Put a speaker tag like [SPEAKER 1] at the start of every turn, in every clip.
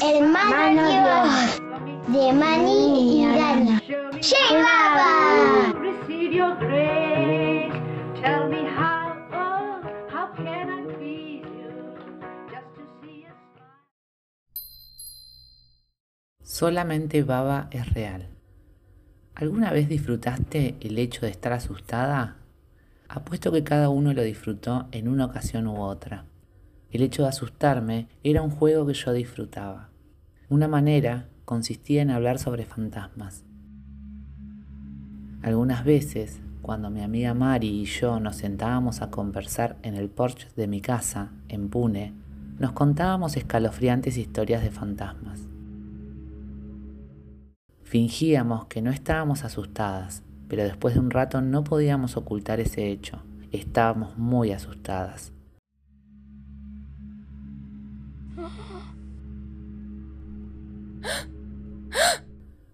[SPEAKER 1] Hermana Dios de Mani y
[SPEAKER 2] Dana.
[SPEAKER 3] Solamente Baba es real. ¿Alguna vez disfrutaste el hecho de estar asustada? Apuesto que cada uno lo disfrutó en una ocasión u otra. El hecho de asustarme era un juego que yo disfrutaba. Una manera consistía en hablar sobre fantasmas. Algunas veces, cuando mi amiga Mari y yo nos sentábamos a conversar en el porche de mi casa, en Pune, nos contábamos escalofriantes historias de fantasmas. Fingíamos que no estábamos asustadas, pero después de un rato no podíamos ocultar ese hecho. Estábamos muy asustadas.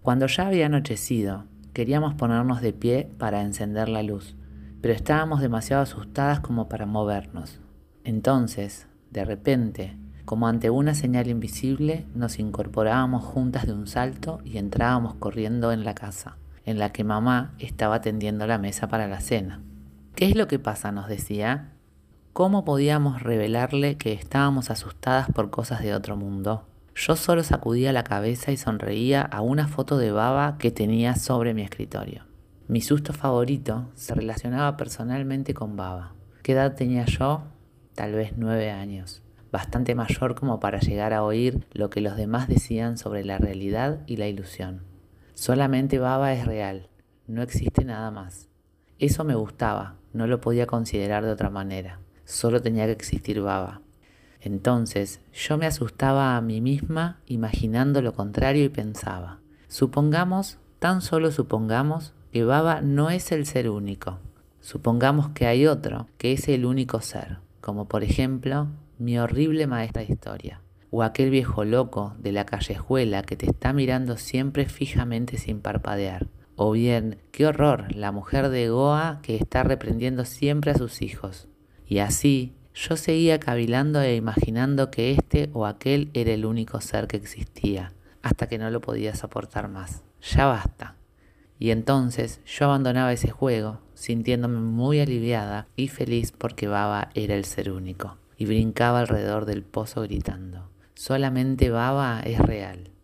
[SPEAKER 3] Cuando ya había anochecido, queríamos ponernos de pie para encender la luz, pero estábamos demasiado asustadas como para movernos. Entonces, de repente, como ante una señal invisible, nos incorporábamos juntas de un salto y entrábamos corriendo en la casa, en la que mamá estaba tendiendo la mesa para la cena. ¿Qué es lo que pasa? nos decía. ¿Cómo podíamos revelarle que estábamos asustadas por cosas de otro mundo? Yo solo sacudía la cabeza y sonreía a una foto de baba que tenía sobre mi escritorio. Mi susto favorito se relacionaba personalmente con baba. ¿Qué edad tenía yo? Tal vez nueve años, bastante mayor como para llegar a oír lo que los demás decían sobre la realidad y la ilusión. Solamente baba es real, no existe nada más. Eso me gustaba, no lo podía considerar de otra manera, solo tenía que existir baba. Entonces yo me asustaba a mí misma imaginando lo contrario y pensaba, supongamos, tan solo supongamos, que Baba no es el ser único. Supongamos que hay otro, que es el único ser, como por ejemplo mi horrible maestra de historia, o aquel viejo loco de la callejuela que te está mirando siempre fijamente sin parpadear, o bien, qué horror, la mujer de Goa que está reprendiendo siempre a sus hijos. Y así, yo seguía cavilando e imaginando que este o aquel era el único ser que existía, hasta que no lo podía soportar más. Ya basta. Y entonces yo abandonaba ese juego, sintiéndome muy aliviada y feliz porque Baba era el ser único, y brincaba alrededor del pozo gritando, solamente Baba es real.